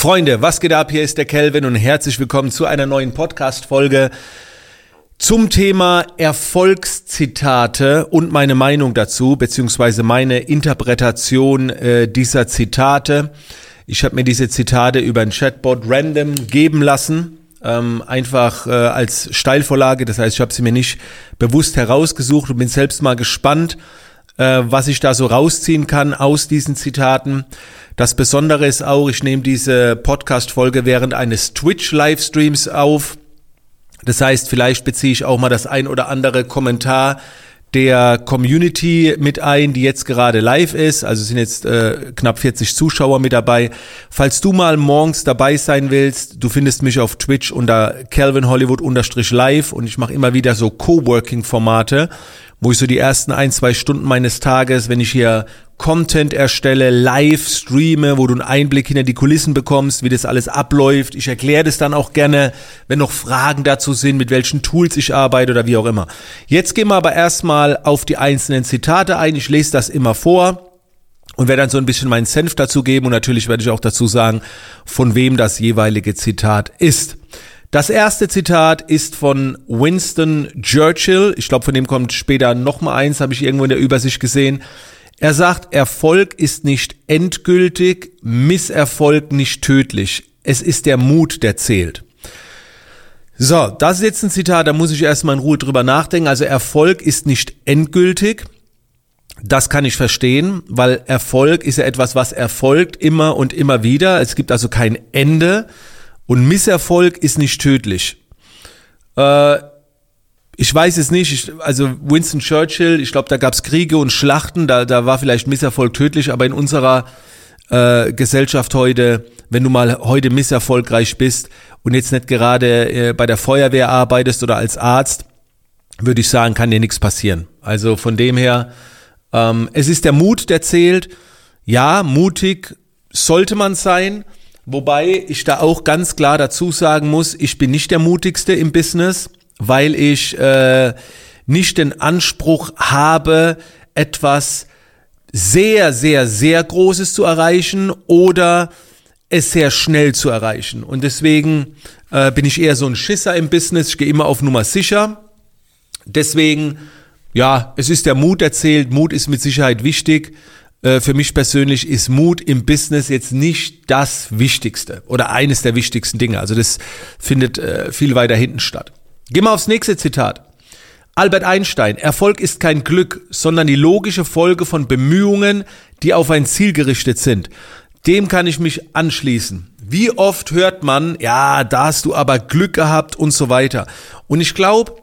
Freunde, was geht ab? Hier ist der Kelvin und herzlich willkommen zu einer neuen Podcast-Folge zum Thema Erfolgszitate und meine Meinung dazu, beziehungsweise meine Interpretation äh, dieser Zitate. Ich habe mir diese Zitate über ein Chatbot random geben lassen, ähm, einfach äh, als Steilvorlage. Das heißt, ich habe sie mir nicht bewusst herausgesucht und bin selbst mal gespannt, äh, was ich da so rausziehen kann aus diesen Zitaten. Das Besondere ist auch, ich nehme diese Podcast-Folge während eines Twitch-Livestreams auf. Das heißt, vielleicht beziehe ich auch mal das ein oder andere Kommentar der Community mit ein, die jetzt gerade live ist. Also sind jetzt äh, knapp 40 Zuschauer mit dabei. Falls du mal morgens dabei sein willst, du findest mich auf Twitch unter Calvin Hollywood live und ich mache immer wieder so Coworking-Formate wo ich so die ersten ein, zwei Stunden meines Tages, wenn ich hier Content erstelle, live streame, wo du einen Einblick hinter die Kulissen bekommst, wie das alles abläuft. Ich erkläre das dann auch gerne, wenn noch Fragen dazu sind, mit welchen Tools ich arbeite oder wie auch immer. Jetzt gehen wir aber erstmal auf die einzelnen Zitate ein. Ich lese das immer vor und werde dann so ein bisschen meinen Senf dazu geben und natürlich werde ich auch dazu sagen, von wem das jeweilige Zitat ist. Das erste Zitat ist von Winston Churchill. Ich glaube, von dem kommt später noch mal eins, habe ich irgendwo in der Übersicht gesehen. Er sagt, Erfolg ist nicht endgültig, Misserfolg nicht tödlich. Es ist der Mut, der zählt. So, das ist jetzt ein Zitat, da muss ich erstmal in Ruhe drüber nachdenken. Also Erfolg ist nicht endgültig. Das kann ich verstehen, weil Erfolg ist ja etwas, was erfolgt immer und immer wieder. Es gibt also kein Ende. Und Misserfolg ist nicht tödlich. Äh, ich weiß es nicht. Ich, also Winston Churchill, ich glaube, da gab es Kriege und Schlachten, da, da war vielleicht Misserfolg tödlich, aber in unserer äh, Gesellschaft heute, wenn du mal heute misserfolgreich bist und jetzt nicht gerade äh, bei der Feuerwehr arbeitest oder als Arzt, würde ich sagen, kann dir nichts passieren. Also von dem her, ähm, es ist der Mut, der zählt. Ja, mutig sollte man sein. Wobei ich da auch ganz klar dazu sagen muss, ich bin nicht der mutigste im Business, weil ich äh, nicht den Anspruch habe, etwas sehr, sehr, sehr Großes zu erreichen oder es sehr schnell zu erreichen. Und deswegen äh, bin ich eher so ein Schisser im Business. Ich gehe immer auf Nummer sicher. Deswegen, ja, es ist der Mut erzählt. Mut ist mit Sicherheit wichtig. Äh, für mich persönlich ist Mut im Business jetzt nicht das Wichtigste oder eines der wichtigsten Dinge. Also das findet äh, viel weiter hinten statt. Gehen wir aufs nächste Zitat. Albert Einstein, Erfolg ist kein Glück, sondern die logische Folge von Bemühungen, die auf ein Ziel gerichtet sind. Dem kann ich mich anschließen. Wie oft hört man, ja, da hast du aber Glück gehabt und so weiter. Und ich glaube,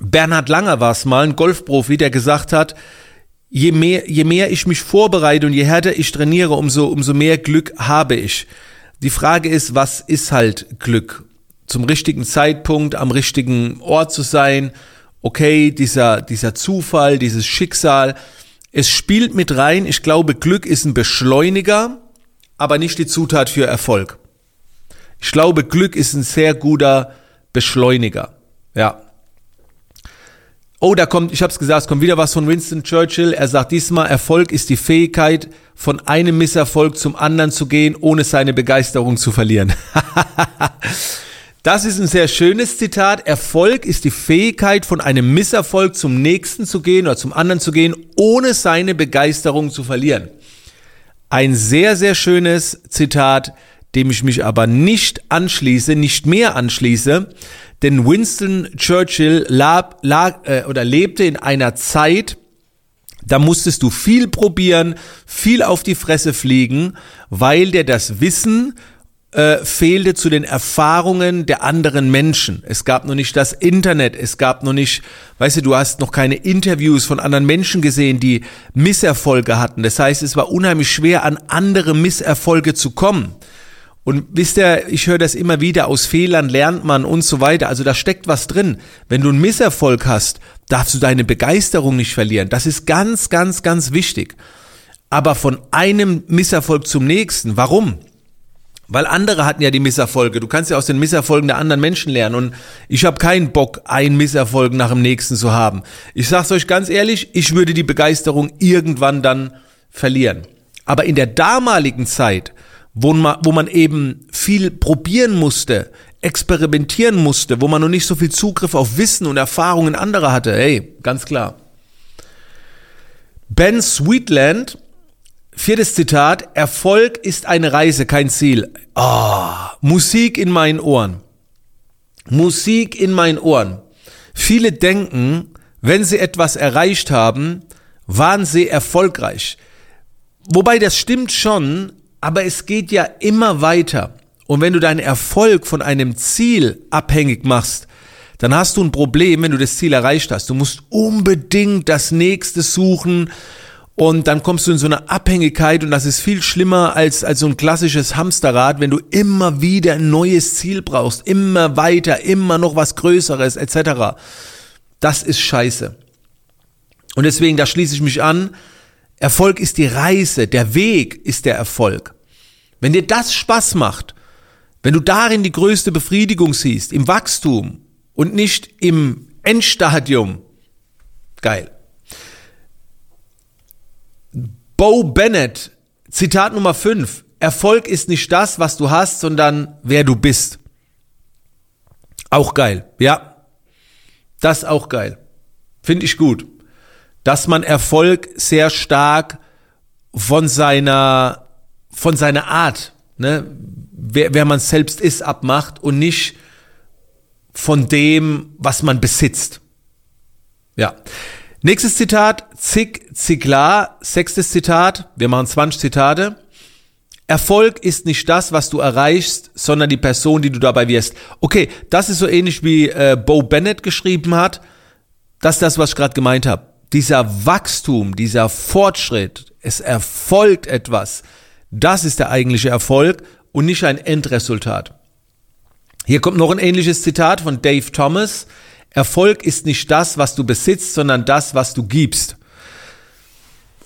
Bernhard Langer war es mal, ein Golfprofi, der gesagt hat, je mehr, je mehr ich mich vorbereite und je härter ich trainiere, umso, umso mehr Glück habe ich. Die Frage ist, was ist halt Glück? Zum richtigen Zeitpunkt, am richtigen Ort zu sein. Okay, dieser, dieser Zufall, dieses Schicksal. Es spielt mit rein. Ich glaube, Glück ist ein Beschleuniger, aber nicht die Zutat für Erfolg. Ich glaube, Glück ist ein sehr guter Beschleuniger. Ja. Oh, da kommt, ich habe es gesagt, es kommt wieder was von Winston Churchill. Er sagt diesmal, Erfolg ist die Fähigkeit, von einem Misserfolg zum anderen zu gehen, ohne seine Begeisterung zu verlieren. das ist ein sehr schönes Zitat. Erfolg ist die Fähigkeit, von einem Misserfolg zum nächsten zu gehen oder zum anderen zu gehen, ohne seine Begeisterung zu verlieren. Ein sehr, sehr schönes Zitat, dem ich mich aber nicht anschließe, nicht mehr anschließe, denn Winston Churchill lab, lag, äh, oder lebte in einer Zeit, da musstest du viel probieren, viel auf die Fresse fliegen, weil der das Wissen äh, fehlte zu den Erfahrungen der anderen Menschen. Es gab noch nicht das Internet, es gab noch nicht, weißt du, du hast noch keine Interviews von anderen Menschen gesehen, die Misserfolge hatten. Das heißt, es war unheimlich schwer, an andere Misserfolge zu kommen. Und wisst ihr, ich höre das immer wieder, aus Fehlern lernt man und so weiter. Also da steckt was drin. Wenn du einen Misserfolg hast, darfst du deine Begeisterung nicht verlieren. Das ist ganz, ganz, ganz wichtig. Aber von einem Misserfolg zum nächsten. Warum? Weil andere hatten ja die Misserfolge. Du kannst ja aus den Misserfolgen der anderen Menschen lernen. Und ich habe keinen Bock, einen Misserfolg nach dem nächsten zu haben. Ich sag's euch ganz ehrlich, ich würde die Begeisterung irgendwann dann verlieren. Aber in der damaligen Zeit wo man, wo man eben viel probieren musste, experimentieren musste, wo man noch nicht so viel Zugriff auf Wissen und Erfahrungen anderer hatte. Hey, ganz klar. Ben Sweetland, viertes Zitat, Erfolg ist eine Reise, kein Ziel. Oh, Musik in meinen Ohren. Musik in meinen Ohren. Viele denken, wenn sie etwas erreicht haben, waren sie erfolgreich. Wobei das stimmt schon, aber es geht ja immer weiter. Und wenn du deinen Erfolg von einem Ziel abhängig machst, dann hast du ein Problem, wenn du das Ziel erreicht hast. Du musst unbedingt das nächste suchen und dann kommst du in so eine Abhängigkeit und das ist viel schlimmer als, als so ein klassisches Hamsterrad, wenn du immer wieder ein neues Ziel brauchst, immer weiter, immer noch was Größeres etc. Das ist scheiße. Und deswegen, da schließe ich mich an, Erfolg ist die Reise, der Weg ist der Erfolg. Wenn dir das Spaß macht, wenn du darin die größte Befriedigung siehst, im Wachstum und nicht im Endstadium, geil. Bo Bennett, Zitat Nummer 5. Erfolg ist nicht das, was du hast, sondern wer du bist. Auch geil, ja. Das auch geil. Finde ich gut dass man Erfolg sehr stark von seiner, von seiner Art, ne, wer, wer man selbst ist, abmacht und nicht von dem, was man besitzt. Ja. Nächstes Zitat, Zig Ziglar, sechstes Zitat, wir machen 20 Zitate. Erfolg ist nicht das, was du erreichst, sondern die Person, die du dabei wirst. Okay, das ist so ähnlich wie äh, Bo Bennett geschrieben hat. Das ist das, was ich gerade gemeint habe dieser Wachstum, dieser Fortschritt, es erfolgt etwas, das ist der eigentliche Erfolg und nicht ein Endresultat. Hier kommt noch ein ähnliches Zitat von Dave Thomas. Erfolg ist nicht das, was du besitzt, sondern das, was du gibst.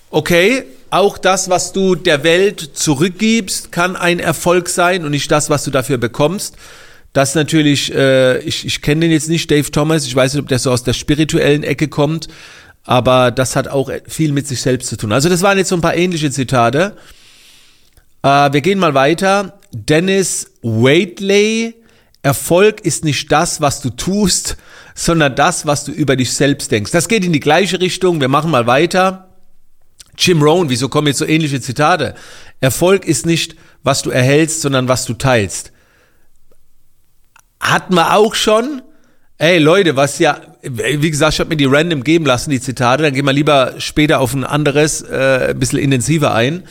Okay, auch das, was du der Welt zurückgibst, kann ein Erfolg sein und nicht das, was du dafür bekommst. Das natürlich, äh, ich, ich kenne den jetzt nicht, Dave Thomas, ich weiß nicht, ob der so aus der spirituellen Ecke kommt, aber das hat auch viel mit sich selbst zu tun. Also das waren jetzt so ein paar ähnliche Zitate. Äh, wir gehen mal weiter. Dennis Waitley, Erfolg ist nicht das, was du tust, sondern das, was du über dich selbst denkst. Das geht in die gleiche Richtung. Wir machen mal weiter. Jim Rohn, wieso kommen jetzt so ähnliche Zitate? Erfolg ist nicht, was du erhältst, sondern was du teilst. Hatten wir auch schon. Ey Leute, was ja, wie gesagt, ich habe mir die random geben lassen, die Zitate, dann gehen wir lieber später auf ein anderes, äh, ein bisschen intensiver ein.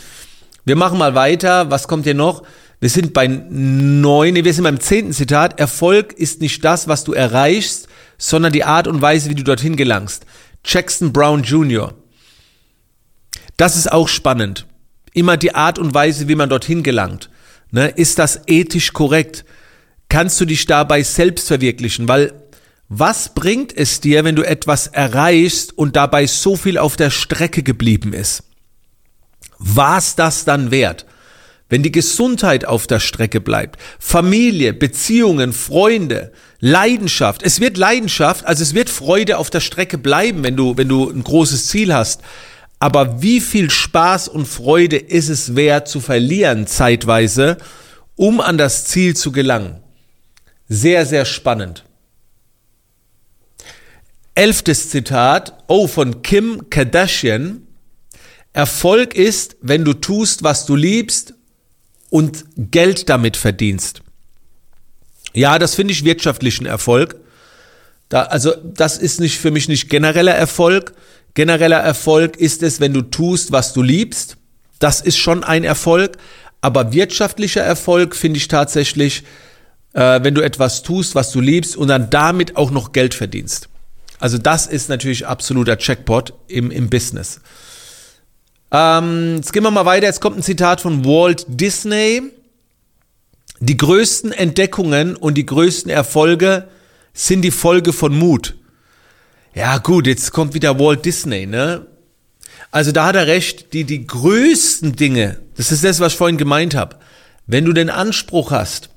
Wir machen mal weiter, was kommt hier noch? Wir sind bei neun, nee, wir sind beim zehnten Zitat. Erfolg ist nicht das, was du erreichst, sondern die Art und Weise, wie du dorthin gelangst. Jackson Brown Jr. Das ist auch spannend. Immer die Art und Weise, wie man dorthin gelangt. Ne? Ist das ethisch korrekt? Kannst du dich dabei selbst verwirklichen? Weil was bringt es dir, wenn du etwas erreichst und dabei so viel auf der Strecke geblieben ist? Was das dann wert? Wenn die Gesundheit auf der Strecke bleibt, Familie, Beziehungen, Freunde, Leidenschaft. Es wird Leidenschaft, also es wird Freude auf der Strecke bleiben, wenn du, wenn du ein großes Ziel hast. Aber wie viel Spaß und Freude ist es wert zu verlieren zeitweise, um an das Ziel zu gelangen? Sehr, sehr spannend. Elftes Zitat, oh, von Kim Kardashian. Erfolg ist, wenn du tust, was du liebst und Geld damit verdienst. Ja, das finde ich wirtschaftlichen Erfolg. Da, also, das ist nicht für mich nicht genereller Erfolg. Genereller Erfolg ist es, wenn du tust, was du liebst. Das ist schon ein Erfolg. Aber wirtschaftlicher Erfolg finde ich tatsächlich, äh, wenn du etwas tust, was du liebst und dann damit auch noch Geld verdienst. Also das ist natürlich absoluter Checkpot im, im Business. Ähm, jetzt gehen wir mal weiter. Jetzt kommt ein Zitat von Walt Disney. Die größten Entdeckungen und die größten Erfolge sind die Folge von Mut. Ja gut, jetzt kommt wieder Walt Disney, ne? Also da hat er recht, die, die größten Dinge, das ist das, was ich vorhin gemeint habe. Wenn du den Anspruch hast,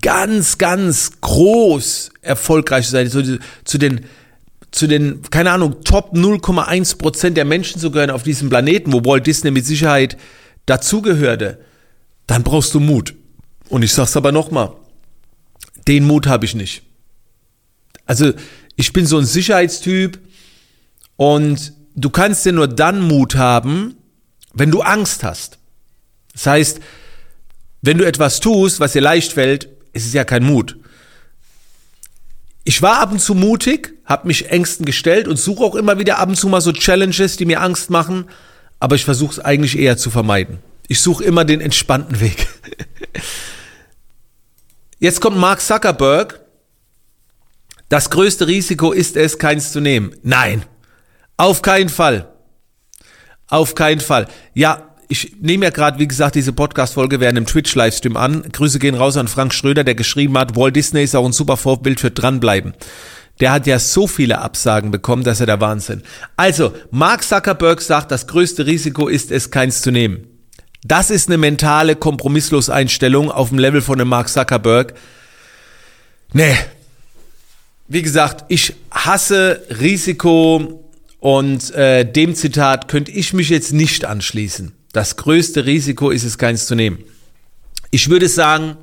ganz, ganz groß erfolgreich zu sein, zu, zu den zu den, keine Ahnung, Top 0,1 Prozent der Menschen zu gehören auf diesem Planeten, wo Walt Disney mit Sicherheit dazugehörte. dann brauchst du Mut. Und ich sag's aber nochmal, den Mut habe ich nicht. Also ich bin so ein Sicherheitstyp und du kannst dir nur dann Mut haben, wenn du Angst hast. Das heißt, wenn du etwas tust, was dir leicht fällt, ist es ja kein Mut. Ich war ab und zu mutig, habe mich Ängsten gestellt und suche auch immer wieder ab und zu mal so Challenges, die mir Angst machen, aber ich versuche es eigentlich eher zu vermeiden. Ich suche immer den entspannten Weg. Jetzt kommt Mark Zuckerberg. Das größte Risiko ist es, keins zu nehmen. Nein, auf keinen Fall. Auf keinen Fall. Ja, ich nehme ja gerade, wie gesagt, diese Podcast-Folge während einem Twitch-Livestream an. Grüße gehen raus an Frank Schröder, der geschrieben hat, Walt Disney ist auch ein super Vorbild für dranbleiben. Der hat ja so viele Absagen bekommen, dass er der Wahnsinn. Also, Mark Zuckerberg sagt, das größte Risiko ist es, keins zu nehmen. Das ist eine mentale Kompromisslos-Einstellung auf dem Level von einem Mark Zuckerberg. Nee. Wie gesagt, ich hasse Risiko und äh, dem Zitat könnte ich mich jetzt nicht anschließen. Das größte Risiko ist es, keins zu nehmen. Ich würde sagen,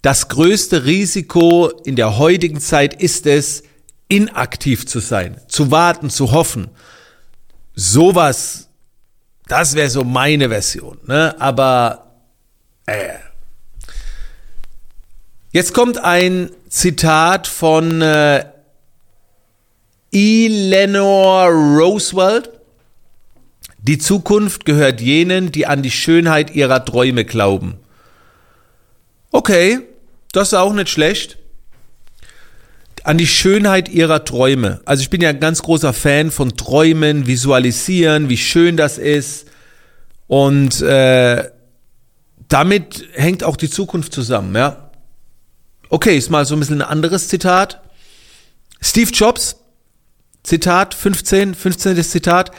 das größte Risiko in der heutigen Zeit ist es, inaktiv zu sein, zu warten, zu hoffen. Sowas, das wäre so meine Version. Ne? Aber äh. jetzt kommt ein Zitat von äh, Eleanor Roosevelt. Die Zukunft gehört jenen, die an die Schönheit ihrer Träume glauben. Okay, das ist auch nicht schlecht. An die Schönheit ihrer Träume. Also ich bin ja ein ganz großer Fan von Träumen, Visualisieren, wie schön das ist. Und äh, damit hängt auch die Zukunft zusammen, ja. Okay, ist mal so ein bisschen ein anderes Zitat. Steve Jobs, Zitat 15, 15. Zitat.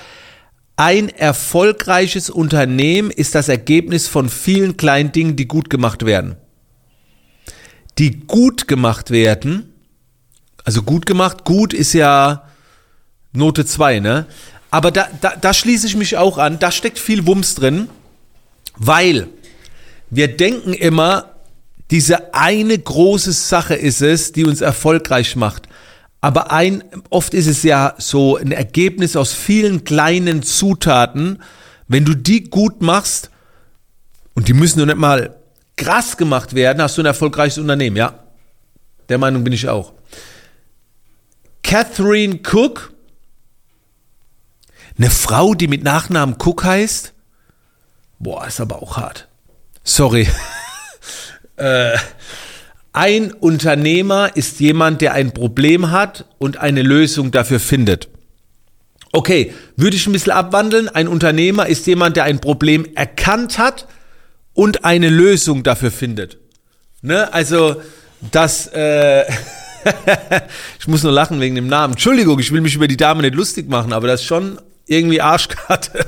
Ein erfolgreiches Unternehmen ist das Ergebnis von vielen kleinen Dingen, die gut gemacht werden. Die gut gemacht werden, also gut gemacht, gut ist ja Note 2, ne? Aber da, da, da schließe ich mich auch an, da steckt viel Wumms drin, weil wir denken immer, diese eine große Sache ist es, die uns erfolgreich macht. Aber ein, oft ist es ja so ein Ergebnis aus vielen kleinen Zutaten. Wenn du die gut machst, und die müssen nur nicht mal krass gemacht werden, hast du ein erfolgreiches Unternehmen, ja. Der Meinung bin ich auch. Catherine Cook, eine Frau, die mit Nachnamen Cook heißt. Boah, ist aber auch hart. Sorry. äh, ein Unternehmer ist jemand, der ein Problem hat und eine Lösung dafür findet. Okay, würde ich ein bisschen abwandeln. Ein Unternehmer ist jemand, der ein Problem erkannt hat und eine Lösung dafür findet. Ne? Also, das, äh, ich muss nur lachen wegen dem Namen. Entschuldigung, ich will mich über die Dame nicht lustig machen, aber das ist schon irgendwie Arschkarte.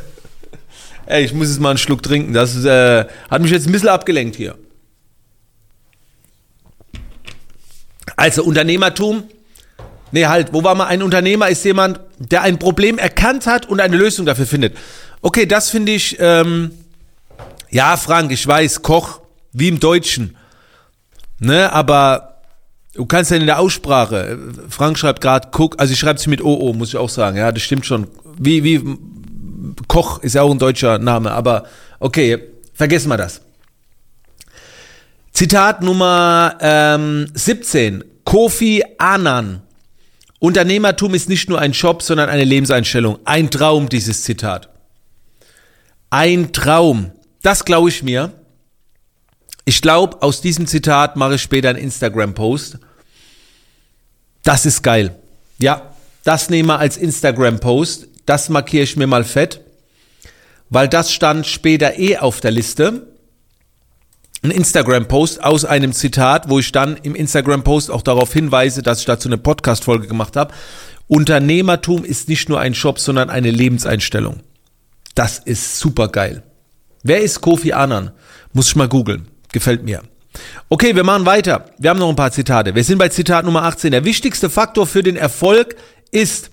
Ey, ich muss jetzt mal einen Schluck trinken. Das äh, hat mich jetzt ein bisschen abgelenkt hier. Also Unternehmertum. Nee, halt, wo war mal ein Unternehmer ist jemand, der ein Problem erkannt hat und eine Lösung dafür findet. Okay, das finde ich, ähm, ja, Frank, ich weiß, Koch, wie im Deutschen. Ne, aber du kannst ja in der Aussprache, Frank schreibt gerade Cook, also ich schreibe es mit OO, muss ich auch sagen, ja, das stimmt schon. Wie, wie, Koch ist ja auch ein deutscher Name, aber okay, vergessen wir das. Zitat Nummer ähm, 17. Kofi Annan. Unternehmertum ist nicht nur ein Job, sondern eine Lebenseinstellung. Ein Traum, dieses Zitat. Ein Traum. Das glaube ich mir. Ich glaube, aus diesem Zitat mache ich später einen Instagram-Post. Das ist geil. Ja, das nehme ich als Instagram-Post. Das markiere ich mir mal fett, weil das stand später eh auf der Liste ein Instagram-Post aus einem Zitat, wo ich dann im Instagram-Post auch darauf hinweise, dass ich dazu eine Podcast-Folge gemacht habe. Unternehmertum ist nicht nur ein Job, sondern eine Lebenseinstellung. Das ist super geil. Wer ist Kofi Annan? Muss ich mal googeln. Gefällt mir. Okay, wir machen weiter. Wir haben noch ein paar Zitate. Wir sind bei Zitat Nummer 18. Der wichtigste Faktor für den Erfolg ist,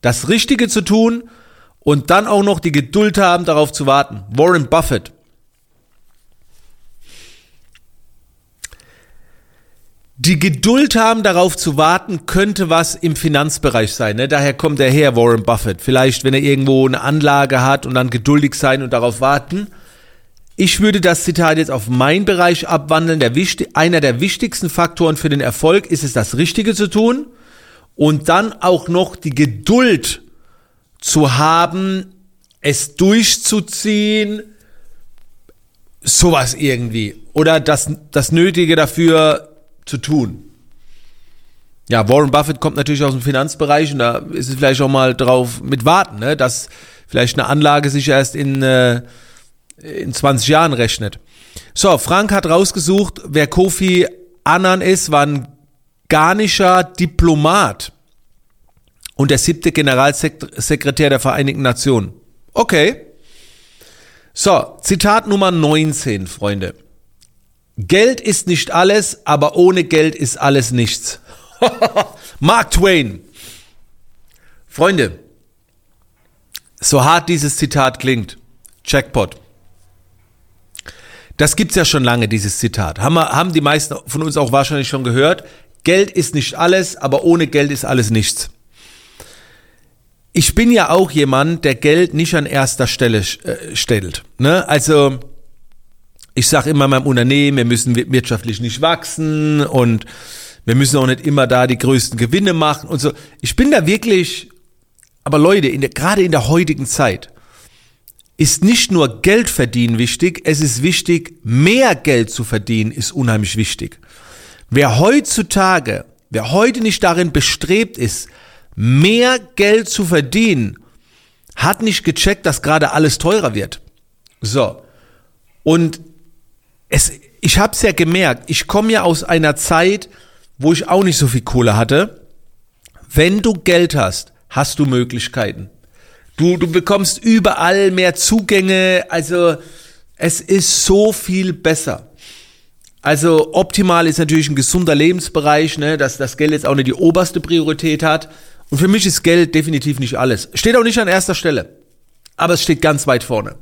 das Richtige zu tun und dann auch noch die Geduld haben, darauf zu warten. Warren Buffett. Die Geduld haben, darauf zu warten, könnte was im Finanzbereich sein. Ne? Daher kommt der her, Warren Buffett. Vielleicht, wenn er irgendwo eine Anlage hat und dann geduldig sein und darauf warten. Ich würde das Zitat jetzt auf meinen Bereich abwandeln. Der, einer der wichtigsten Faktoren für den Erfolg ist es, das Richtige zu tun und dann auch noch die Geduld zu haben, es durchzuziehen, sowas irgendwie. Oder das, das Nötige dafür zu tun. Ja, Warren Buffett kommt natürlich aus dem Finanzbereich und da ist es vielleicht auch mal drauf mit warten, ne? dass vielleicht eine Anlage sich erst in, äh, in 20 Jahren rechnet. So, Frank hat rausgesucht, wer Kofi Annan ist, war ein ghanaischer Diplomat und der siebte Generalsekretär der Vereinigten Nationen. Okay. So, Zitat Nummer 19, Freunde. Geld ist nicht alles, aber ohne Geld ist alles nichts. Mark Twain. Freunde, so hart dieses Zitat klingt, Jackpot. Das gibt's ja schon lange, dieses Zitat. Haben, wir, haben die meisten von uns auch wahrscheinlich schon gehört. Geld ist nicht alles, aber ohne Geld ist alles nichts ich bin ja auch jemand, der Geld nicht an erster Stelle äh, stellt. Ne? Also ich sage immer meinem Unternehmen, wir müssen wirtschaftlich nicht wachsen und wir müssen auch nicht immer da die größten Gewinne machen und so. Ich bin da wirklich, aber Leute, in der, gerade in der heutigen Zeit ist nicht nur Geld verdienen wichtig, es ist wichtig, mehr Geld zu verdienen ist unheimlich wichtig. Wer heutzutage, wer heute nicht darin bestrebt ist, mehr Geld zu verdienen, hat nicht gecheckt, dass gerade alles teurer wird. So. Und es, ich habe es ja gemerkt, ich komme ja aus einer Zeit, wo ich auch nicht so viel Kohle hatte. Wenn du Geld hast, hast du Möglichkeiten. Du, du bekommst überall mehr Zugänge, also es ist so viel besser. Also optimal ist natürlich ein gesunder Lebensbereich, ne, dass das Geld jetzt auch nicht die oberste Priorität hat. Und für mich ist Geld definitiv nicht alles. Steht auch nicht an erster Stelle. Aber es steht ganz weit vorne.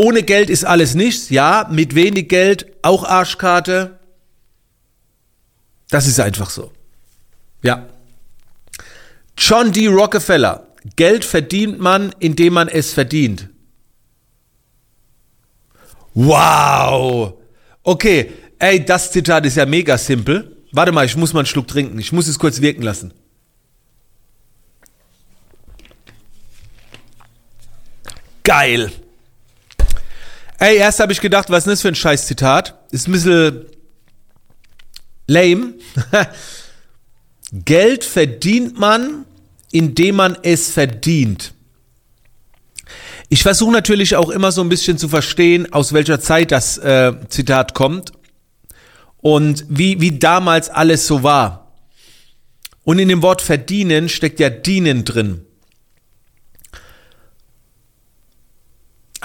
Ohne Geld ist alles nichts. Ja, mit wenig Geld auch Arschkarte. Das ist einfach so. Ja. John D. Rockefeller. Geld verdient man, indem man es verdient. Wow. Okay. Ey, das Zitat ist ja mega simpel. Warte mal, ich muss mal einen Schluck trinken. Ich muss es kurz wirken lassen. Geil. Ey, erst habe ich gedacht, was ist denn das für ein scheiß Zitat? Ist ein bisschen lame. Geld verdient man, indem man es verdient. Ich versuche natürlich auch immer so ein bisschen zu verstehen, aus welcher Zeit das äh, Zitat kommt und wie, wie damals alles so war. Und in dem Wort verdienen steckt ja dienen drin.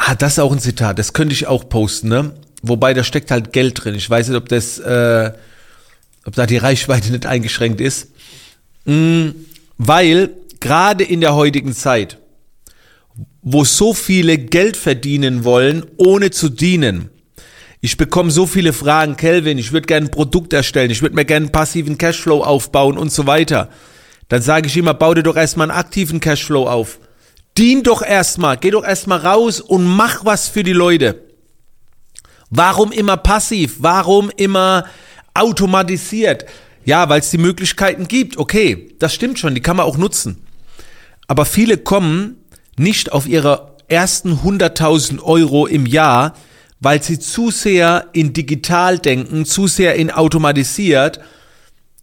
Ah, das ist auch ein Zitat, das könnte ich auch posten, ne? Wobei da steckt halt Geld drin. Ich weiß nicht, ob das, äh, ob da die Reichweite nicht eingeschränkt ist. Mm, weil gerade in der heutigen Zeit, wo so viele Geld verdienen wollen, ohne zu dienen, ich bekomme so viele Fragen, Kelvin, ich würde gerne ein Produkt erstellen, ich würde mir gerne einen passiven Cashflow aufbauen und so weiter. Dann sage ich immer, bau dir doch erstmal einen aktiven Cashflow auf. Dien doch erstmal, geh doch erstmal raus und mach was für die Leute. Warum immer passiv? Warum immer automatisiert? Ja, weil es die Möglichkeiten gibt. Okay, das stimmt schon, die kann man auch nutzen. Aber viele kommen nicht auf ihre ersten 100.000 Euro im Jahr, weil sie zu sehr in digital denken, zu sehr in automatisiert,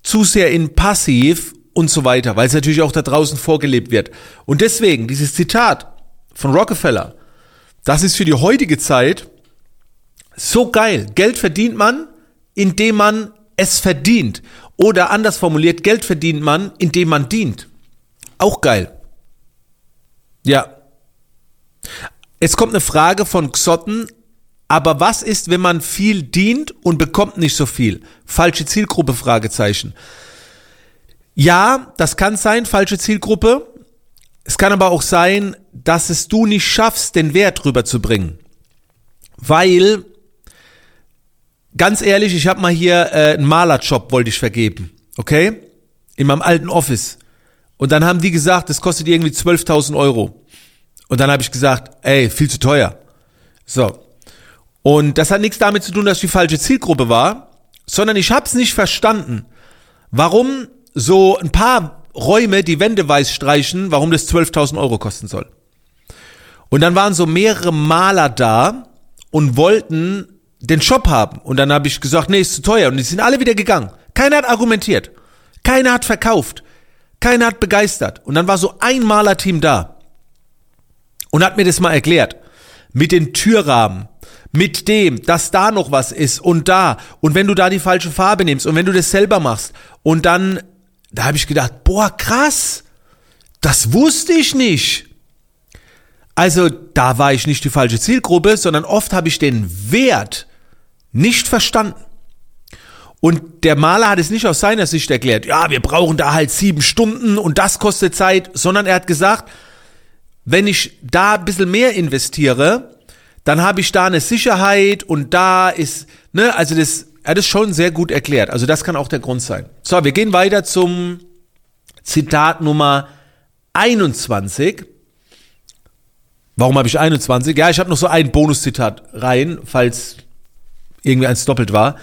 zu sehr in passiv und so weiter, weil es natürlich auch da draußen vorgelebt wird. Und deswegen, dieses Zitat von Rockefeller, das ist für die heutige Zeit so geil. Geld verdient man, indem man es verdient. Oder anders formuliert, Geld verdient man, indem man dient. Auch geil. Ja. Jetzt kommt eine Frage von Xotten. Aber was ist, wenn man viel dient und bekommt nicht so viel? Falsche Zielgruppe, Fragezeichen. Ja, das kann sein, falsche Zielgruppe. Es kann aber auch sein, dass es du nicht schaffst, den Wert rüberzubringen. Weil ganz ehrlich, ich habe mal hier äh, einen Malerjob wollte ich vergeben, okay? In meinem alten Office. Und dann haben die gesagt, das kostet irgendwie 12.000 Euro. Und dann habe ich gesagt, ey, viel zu teuer. So. Und das hat nichts damit zu tun, dass ich die falsche Zielgruppe war, sondern ich habe es nicht verstanden, warum so ein paar Räume die Wände weiß streichen, warum das 12.000 Euro kosten soll. Und dann waren so mehrere Maler da und wollten den Shop haben. Und dann habe ich gesagt, nee, ist zu teuer. Und die sind alle wieder gegangen. Keiner hat argumentiert. Keiner hat verkauft. Keiner hat begeistert. Und dann war so ein Malerteam da und hat mir das mal erklärt. Mit den Türrahmen, mit dem, dass da noch was ist und da. Und wenn du da die falsche Farbe nimmst und wenn du das selber machst und dann, da habe ich gedacht, boah, krass, das wusste ich nicht. Also da war ich nicht die falsche Zielgruppe, sondern oft habe ich den Wert nicht verstanden. Und der Maler hat es nicht aus seiner Sicht erklärt, ja, wir brauchen da halt sieben Stunden und das kostet Zeit, sondern er hat gesagt, wenn ich da ein bisschen mehr investiere, dann habe ich da eine Sicherheit und da ist, ne, also das, er hat es schon sehr gut erklärt. Also das kann auch der Grund sein. So, wir gehen weiter zum Zitat Nummer 21. Warum habe ich 21? Ja, ich habe noch so ein Bonuszitat rein, falls irgendwie eins doppelt war.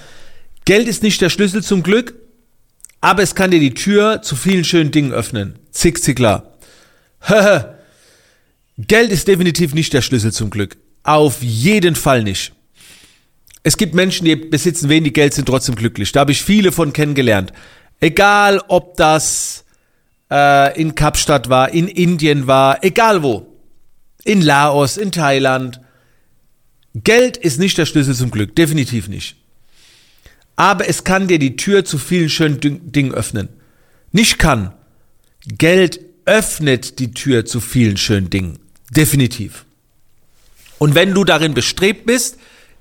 Geld ist nicht der Schlüssel zum Glück, aber es kann dir die Tür zu vielen schönen Dingen öffnen. Zick, zickler. Geld ist definitiv nicht der Schlüssel zum Glück. Auf jeden Fall nicht. Es gibt Menschen, die besitzen wenig Geld, sind trotzdem glücklich. Da habe ich viele von kennengelernt. Egal, ob das äh, in Kapstadt war, in Indien war, egal wo. In Laos, in Thailand. Geld ist nicht der Schlüssel zum Glück, definitiv nicht. Aber es kann dir die Tür zu vielen schönen Dingen öffnen. Nicht kann. Geld öffnet die Tür zu vielen schönen Dingen. Definitiv. Und wenn du darin bestrebt bist,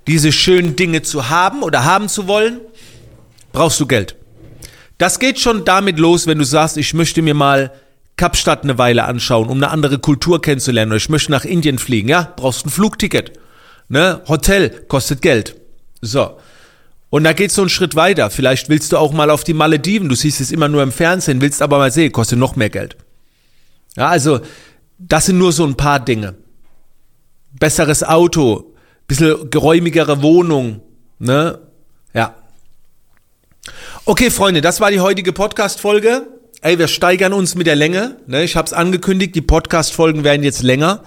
diese schönen Dinge zu haben oder haben zu wollen, brauchst du Geld. Das geht schon damit los, wenn du sagst, ich möchte mir mal Kapstadt eine Weile anschauen, um eine andere Kultur kennenzulernen, oder ich möchte nach Indien fliegen, ja, brauchst ein Flugticket. Ne? Hotel kostet Geld. So. Und da geht's so einen Schritt weiter. Vielleicht willst du auch mal auf die Malediven. Du siehst es immer nur im Fernsehen, willst aber mal sehen, kostet noch mehr Geld. Ja, also, das sind nur so ein paar Dinge. Besseres Auto, bisschen geräumigere Wohnung, ne? Ja. Okay, Freunde, das war die heutige Podcast-Folge. Ey, wir steigern uns mit der Länge. Ne? Ich habe es angekündigt, die Podcast-Folgen werden jetzt länger.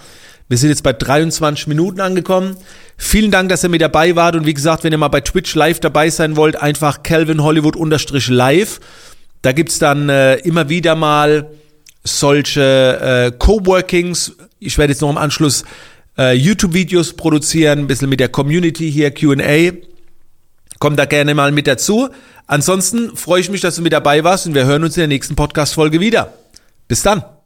Wir sind jetzt bei 23 Minuten angekommen. Vielen Dank, dass ihr mit dabei wart. Und wie gesagt, wenn ihr mal bei Twitch live dabei sein wollt, einfach Calvin Hollywood live. Da gibt's dann äh, immer wieder mal solche äh, Coworkings. Ich werde jetzt noch im Anschluss äh, YouTube-Videos produzieren, ein bisschen mit der Community hier, QA. Kommt da gerne mal mit dazu. Ansonsten freue ich mich, dass du mit dabei warst und wir hören uns in der nächsten Podcast-Folge wieder. Bis dann.